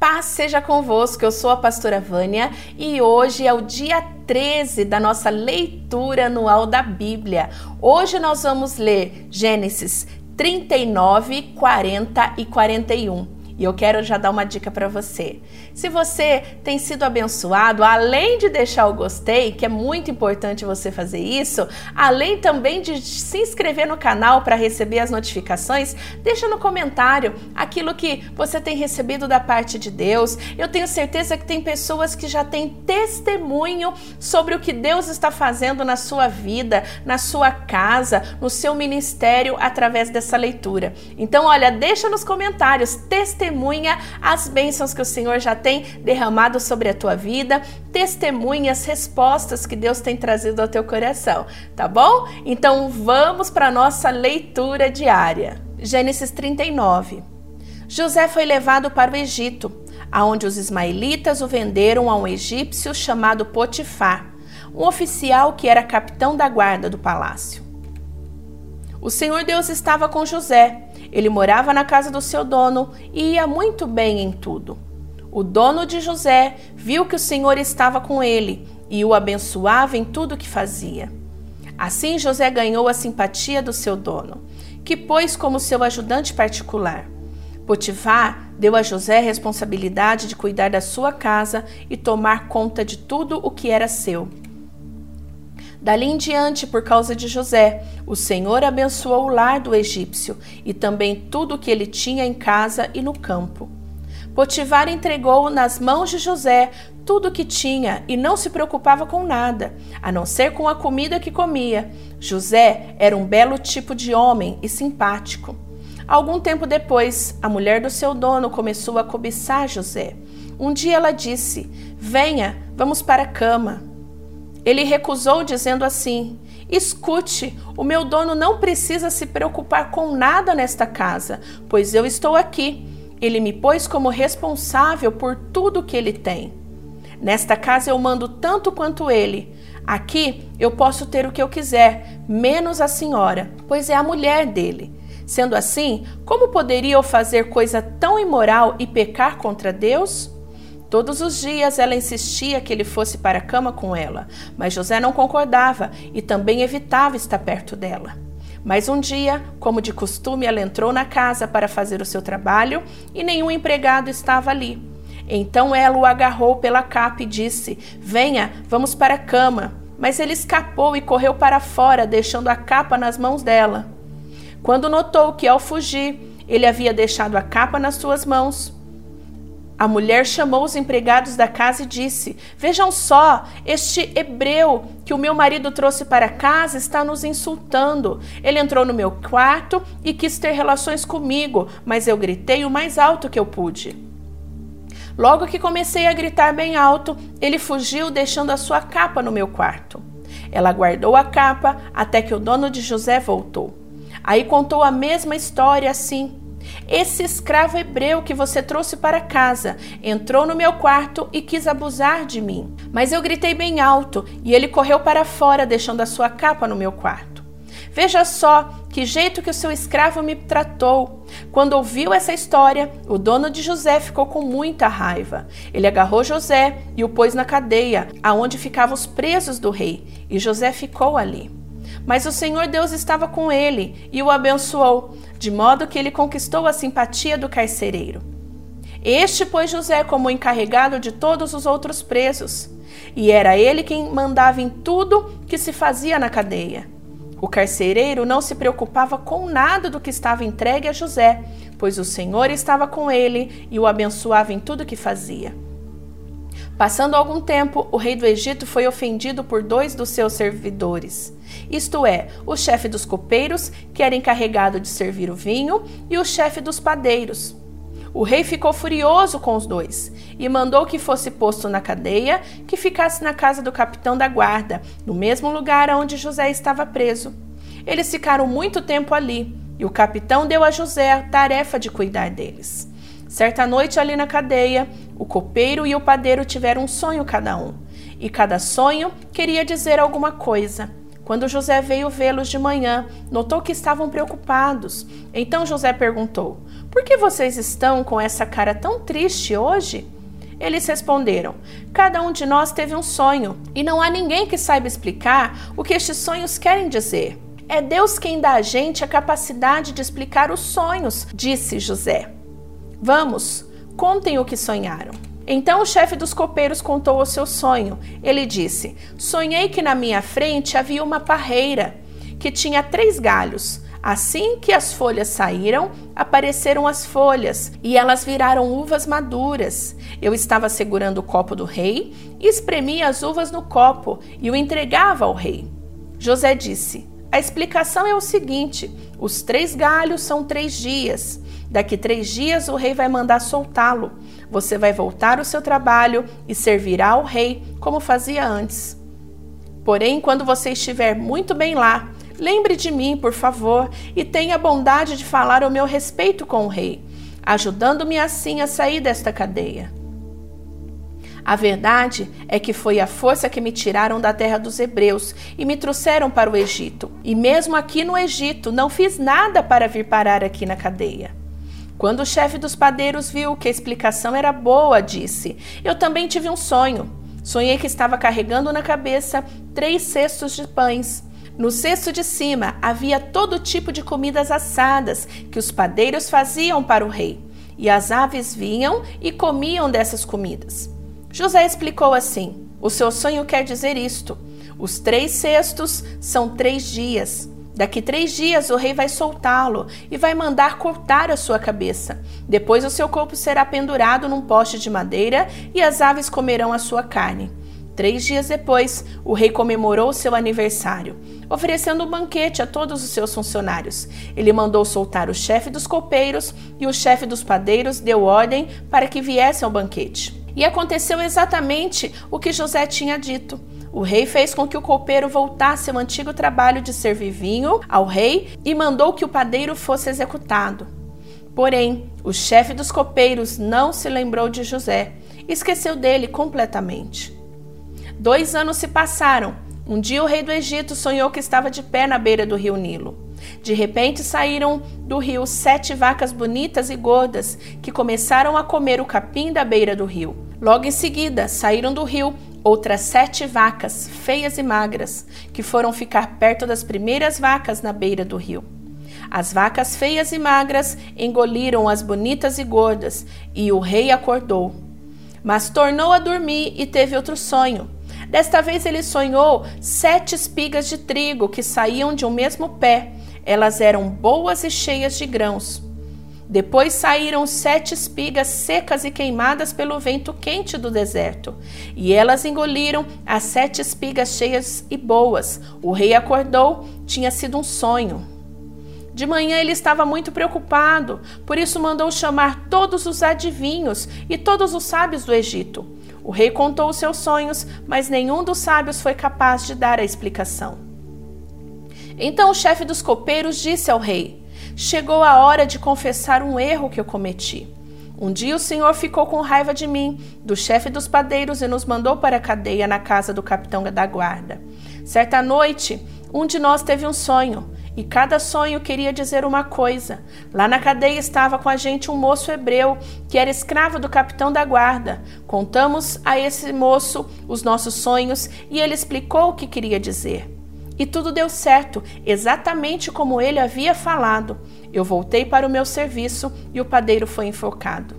Paz seja convosco, eu sou a pastora Vânia e hoje é o dia 13 da nossa leitura anual da Bíblia. Hoje nós vamos ler Gênesis 39, 40 e 41. E eu quero já dar uma dica para você. Se você tem sido abençoado, além de deixar o gostei, que é muito importante você fazer isso, além também de se inscrever no canal para receber as notificações, deixa no comentário aquilo que você tem recebido da parte de Deus. Eu tenho certeza que tem pessoas que já têm testemunho sobre o que Deus está fazendo na sua vida, na sua casa, no seu ministério através dessa leitura. Então, olha, deixa nos comentários testemunho testemunha as bênçãos que o Senhor já tem derramado sobre a tua vida, testemunha as respostas que Deus tem trazido ao teu coração, tá bom? Então vamos para a nossa leitura diária. Gênesis 39. José foi levado para o Egito, aonde os ismaelitas o venderam a um egípcio chamado Potifar, um oficial que era capitão da guarda do palácio. O Senhor Deus estava com José ele morava na casa do seu dono e ia muito bem em tudo. O dono de José viu que o Senhor estava com ele e o abençoava em tudo que fazia. Assim José ganhou a simpatia do seu dono, que pôs como seu ajudante particular. Potifar deu a José a responsabilidade de cuidar da sua casa e tomar conta de tudo o que era seu. Dali em diante, por causa de José, o Senhor abençoou o lar do egípcio e também tudo o que ele tinha em casa e no campo. Potifar entregou nas mãos de José tudo o que tinha e não se preocupava com nada, a não ser com a comida que comia. José era um belo tipo de homem e simpático. Algum tempo depois, a mulher do seu dono começou a cobiçar José. Um dia ela disse: Venha, vamos para a cama. Ele recusou, dizendo assim: Escute, o meu dono não precisa se preocupar com nada nesta casa, pois eu estou aqui. Ele me pôs como responsável por tudo que ele tem. Nesta casa eu mando tanto quanto ele. Aqui eu posso ter o que eu quiser, menos a senhora, pois é a mulher dele. Sendo assim, como poderia eu fazer coisa tão imoral e pecar contra Deus? Todos os dias ela insistia que ele fosse para a cama com ela, mas José não concordava e também evitava estar perto dela. Mas um dia, como de costume, ela entrou na casa para fazer o seu trabalho e nenhum empregado estava ali. Então ela o agarrou pela capa e disse: Venha, vamos para a cama. Mas ele escapou e correu para fora, deixando a capa nas mãos dela. Quando notou que, ao fugir, ele havia deixado a capa nas suas mãos, a mulher chamou os empregados da casa e disse: Vejam só, este hebreu que o meu marido trouxe para casa está nos insultando. Ele entrou no meu quarto e quis ter relações comigo, mas eu gritei o mais alto que eu pude. Logo que comecei a gritar bem alto, ele fugiu, deixando a sua capa no meu quarto. Ela guardou a capa até que o dono de José voltou. Aí contou a mesma história assim. Esse escravo hebreu que você trouxe para casa entrou no meu quarto e quis abusar de mim. Mas eu gritei bem alto e ele correu para fora, deixando a sua capa no meu quarto. Veja só que jeito que o seu escravo me tratou. Quando ouviu essa história, o dono de José ficou com muita raiva. Ele agarrou José e o pôs na cadeia, aonde ficavam os presos do rei, e José ficou ali. Mas o Senhor Deus estava com ele e o abençoou, de modo que ele conquistou a simpatia do carcereiro. Este pôs José como encarregado de todos os outros presos, e era ele quem mandava em tudo que se fazia na cadeia. O carcereiro não se preocupava com nada do que estava entregue a José, pois o Senhor estava com ele e o abençoava em tudo que fazia. Passando algum tempo, o rei do Egito foi ofendido por dois dos seus servidores, isto é, o chefe dos copeiros, que era encarregado de servir o vinho, e o chefe dos padeiros. O rei ficou furioso com os dois e mandou que fosse posto na cadeia, que ficasse na casa do capitão da guarda, no mesmo lugar onde José estava preso. Eles ficaram muito tempo ali e o capitão deu a José a tarefa de cuidar deles. Certa noite, ali na cadeia, o copeiro e o padeiro tiveram um sonho cada um, e cada sonho queria dizer alguma coisa. Quando José veio vê-los de manhã, notou que estavam preocupados. Então José perguntou: Por que vocês estão com essa cara tão triste hoje? Eles responderam: Cada um de nós teve um sonho, e não há ninguém que saiba explicar o que estes sonhos querem dizer. É Deus quem dá a gente a capacidade de explicar os sonhos, disse José. Vamos, contem o que sonharam. Então o chefe dos copeiros contou o seu sonho. Ele disse: Sonhei que na minha frente havia uma parreira que tinha três galhos. Assim que as folhas saíram, apareceram as folhas e elas viraram uvas maduras. Eu estava segurando o copo do rei e espremia as uvas no copo e o entregava ao rei. José disse: A explicação é o seguinte: os três galhos são três dias. Daqui três dias o rei vai mandar soltá-lo. Você vai voltar ao seu trabalho e servirá ao rei como fazia antes. Porém, quando você estiver muito bem lá, lembre de mim, por favor, e tenha a bondade de falar ao meu respeito com o rei, ajudando-me assim a sair desta cadeia. A verdade é que foi a força que me tiraram da terra dos hebreus e me trouxeram para o Egito. E mesmo aqui no Egito, não fiz nada para vir parar aqui na cadeia. Quando o chefe dos padeiros viu que a explicação era boa, disse: Eu também tive um sonho. Sonhei que estava carregando na cabeça três cestos de pães. No cesto de cima havia todo tipo de comidas assadas que os padeiros faziam para o rei, e as aves vinham e comiam dessas comidas. José explicou assim: O seu sonho quer dizer isto. Os três cestos são três dias. Daqui três dias o rei vai soltá-lo e vai mandar cortar a sua cabeça. Depois o seu corpo será pendurado num poste de madeira e as aves comerão a sua carne. Três dias depois, o rei comemorou seu aniversário, oferecendo um banquete a todos os seus funcionários. Ele mandou soltar o chefe dos copeiros e o chefe dos padeiros deu ordem para que viessem ao banquete. E aconteceu exatamente o que José tinha dito. O rei fez com que o copeiro voltasse ao antigo trabalho de servir vinho ao rei e mandou que o padeiro fosse executado. Porém, o chefe dos copeiros não se lembrou de José, esqueceu dele completamente. Dois anos se passaram. Um dia o rei do Egito sonhou que estava de pé na beira do rio Nilo. De repente saíram do rio sete vacas bonitas e gordas que começaram a comer o capim da beira do rio. Logo em seguida saíram do rio outras sete vacas, feias e magras, que foram ficar perto das primeiras vacas na beira do rio. As vacas feias e magras engoliram as bonitas e gordas, e o rei acordou. Mas tornou a dormir e teve outro sonho. Desta vez ele sonhou sete espigas de trigo que saíam de um mesmo pé. Elas eram boas e cheias de grãos. Depois saíram sete espigas secas e queimadas pelo vento quente do deserto, e elas engoliram as sete espigas cheias e boas. O rei acordou, tinha sido um sonho. De manhã ele estava muito preocupado, por isso mandou chamar todos os adivinhos e todos os sábios do Egito. O rei contou os seus sonhos, mas nenhum dos sábios foi capaz de dar a explicação. Então o chefe dos copeiros disse ao rei: Chegou a hora de confessar um erro que eu cometi. Um dia o Senhor ficou com raiva de mim, do chefe dos padeiros, e nos mandou para a cadeia na casa do capitão da guarda. Certa noite, um de nós teve um sonho, e cada sonho queria dizer uma coisa. Lá na cadeia estava com a gente um moço hebreu, que era escravo do capitão da guarda. Contamos a esse moço os nossos sonhos e ele explicou o que queria dizer. E tudo deu certo, exatamente como ele havia falado. Eu voltei para o meu serviço e o padeiro foi enforcado.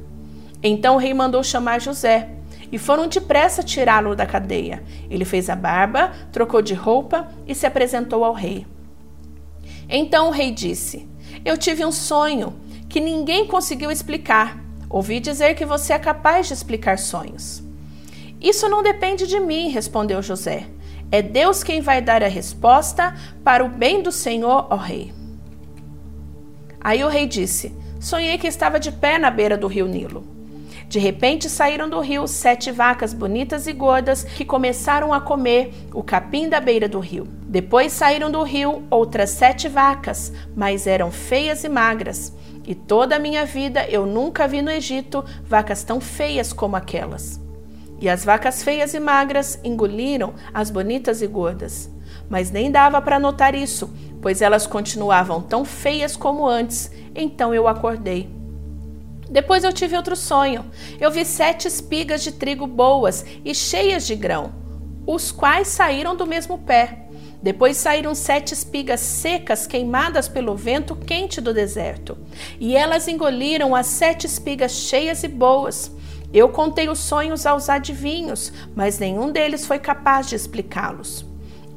Então o rei mandou chamar José e foram depressa tirá-lo da cadeia. Ele fez a barba, trocou de roupa e se apresentou ao rei. Então o rei disse: Eu tive um sonho que ninguém conseguiu explicar. Ouvi dizer que você é capaz de explicar sonhos. Isso não depende de mim, respondeu José. É Deus quem vai dar a resposta para o bem do Senhor, ó rei. Aí o rei disse: Sonhei que estava de pé na beira do rio Nilo. De repente saíram do rio sete vacas bonitas e gordas que começaram a comer o capim da beira do rio. Depois saíram do rio outras sete vacas, mas eram feias e magras. E toda a minha vida eu nunca vi no Egito vacas tão feias como aquelas. E as vacas feias e magras engoliram as bonitas e gordas. mas nem dava para notar isso, pois elas continuavam tão feias como antes. Então eu acordei. Depois eu tive outro sonho. Eu vi sete espigas de trigo boas e cheias de grão, os quais saíram do mesmo pé. Depois saíram sete espigas secas queimadas pelo vento quente do deserto, e elas engoliram as sete espigas cheias e boas. Eu contei os sonhos aos adivinhos, mas nenhum deles foi capaz de explicá-los.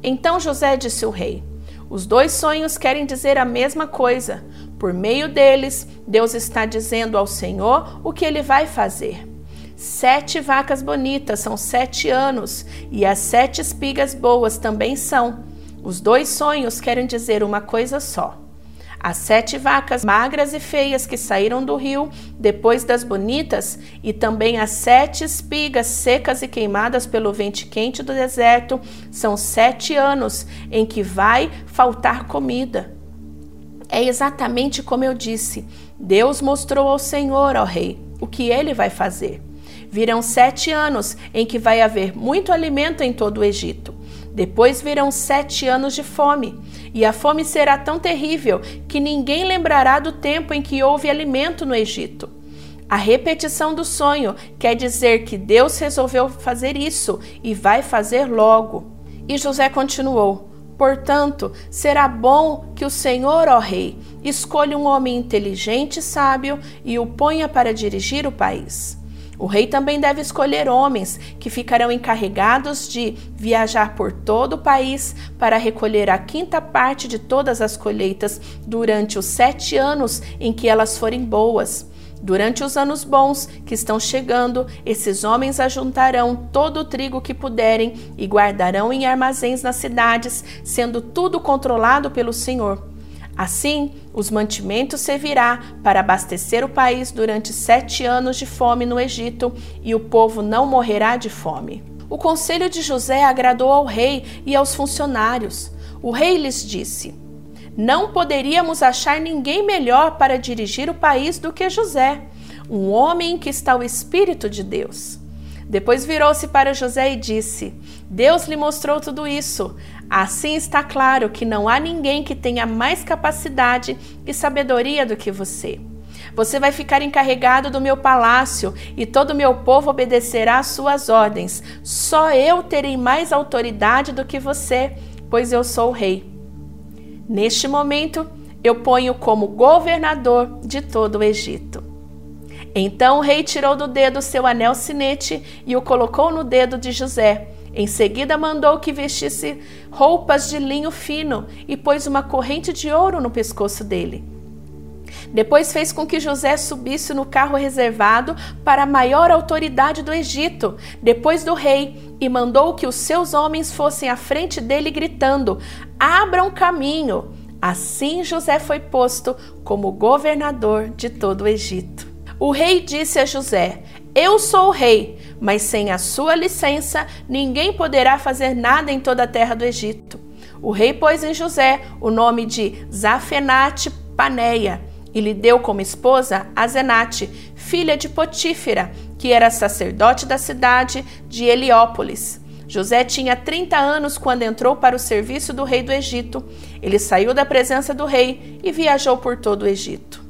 Então José disse ao rei: Os dois sonhos querem dizer a mesma coisa. Por meio deles, Deus está dizendo ao Senhor o que ele vai fazer. Sete vacas bonitas são sete anos, e as sete espigas boas também são. Os dois sonhos querem dizer uma coisa só. As sete vacas magras e feias que saíram do rio depois das bonitas, e também as sete espigas secas e queimadas pelo vento quente do deserto, são sete anos em que vai faltar comida. É exatamente como eu disse. Deus mostrou ao Senhor, ó Rei, o que ele vai fazer. Virão sete anos em que vai haver muito alimento em todo o Egito. Depois virão sete anos de fome, e a fome será tão terrível que ninguém lembrará do tempo em que houve alimento no Egito. A repetição do sonho quer dizer que Deus resolveu fazer isso e vai fazer logo. E José continuou: Portanto, será bom que o Senhor, ó Rei, escolha um homem inteligente e sábio e o ponha para dirigir o país. O rei também deve escolher homens que ficarão encarregados de viajar por todo o país para recolher a quinta parte de todas as colheitas durante os sete anos em que elas forem boas. Durante os anos bons que estão chegando, esses homens ajuntarão todo o trigo que puderem e guardarão em armazéns nas cidades, sendo tudo controlado pelo Senhor. Assim, os mantimentos servirá para abastecer o país durante sete anos de fome no Egito, e o povo não morrerá de fome. O conselho de José agradou ao rei e aos funcionários. O rei lhes disse: Não poderíamos achar ninguém melhor para dirigir o país do que José, um homem em que está o Espírito de Deus. Depois virou-se para José e disse: Deus lhe mostrou tudo isso. Assim está claro que não há ninguém que tenha mais capacidade e sabedoria do que você. Você vai ficar encarregado do meu palácio e todo o meu povo obedecerá às suas ordens. Só eu terei mais autoridade do que você, pois eu sou o rei. Neste momento, eu ponho como governador de todo o Egito. Então o rei tirou do dedo seu anel sinete e o colocou no dedo de José em seguida, mandou que vestisse roupas de linho fino e pôs uma corrente de ouro no pescoço dele. Depois fez com que José subisse no carro reservado para a maior autoridade do Egito, depois do rei, e mandou que os seus homens fossem à frente dele, gritando: Abram caminho. Assim José foi posto como governador de todo o Egito. O rei disse a José: Eu sou o rei, mas sem a sua licença ninguém poderá fazer nada em toda a terra do Egito. O rei pôs em José o nome de Zafenate Paneia e lhe deu como esposa Azenate, filha de Potífera, que era sacerdote da cidade de Heliópolis. José tinha 30 anos quando entrou para o serviço do rei do Egito. Ele saiu da presença do rei e viajou por todo o Egito.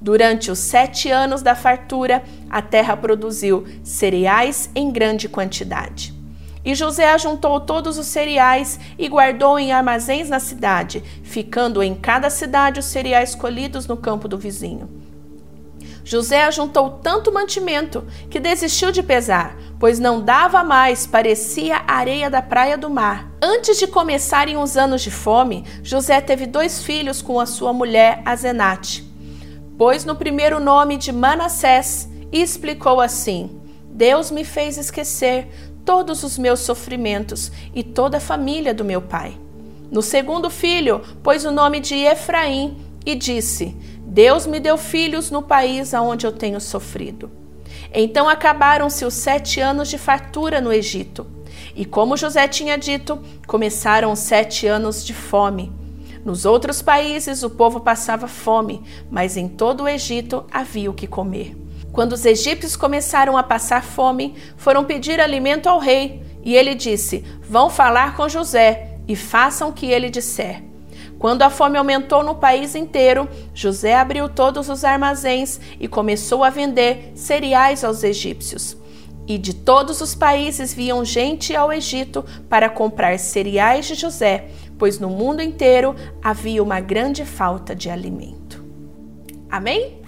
Durante os sete anos da fartura, a terra produziu cereais em grande quantidade. E José ajuntou todos os cereais e guardou em armazéns na cidade, ficando em cada cidade os cereais colhidos no campo do vizinho. José ajuntou tanto mantimento que desistiu de pesar, pois não dava mais, parecia areia da praia do mar. Antes de começarem os anos de fome, José teve dois filhos com a sua mulher Azenate pôs no primeiro nome de Manassés e explicou assim: Deus me fez esquecer todos os meus sofrimentos e toda a família do meu pai. No segundo filho, pôs o nome de Efraim e disse: Deus me deu filhos no país aonde eu tenho sofrido. Então acabaram-se os sete anos de fartura no Egito. E como José tinha dito, começaram os sete anos de fome. Nos outros países o povo passava fome, mas em todo o Egito havia o que comer. Quando os egípcios começaram a passar fome, foram pedir alimento ao rei, e ele disse: Vão falar com José. e façam o que ele disser. Quando a fome aumentou no país inteiro, José abriu todos os armazéns e começou a vender cereais aos egípcios. E de todos os países vinham gente ao Egito para comprar cereais de José, pois no mundo inteiro havia uma grande falta de alimento. Amém?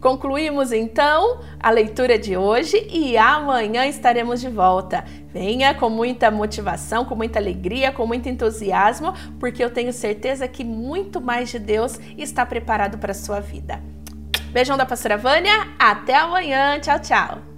Concluímos então a leitura de hoje e amanhã estaremos de volta. Venha com muita motivação, com muita alegria, com muito entusiasmo, porque eu tenho certeza que muito mais de Deus está preparado para a sua vida. Beijão da pastora Vânia, até amanhã, tchau, tchau.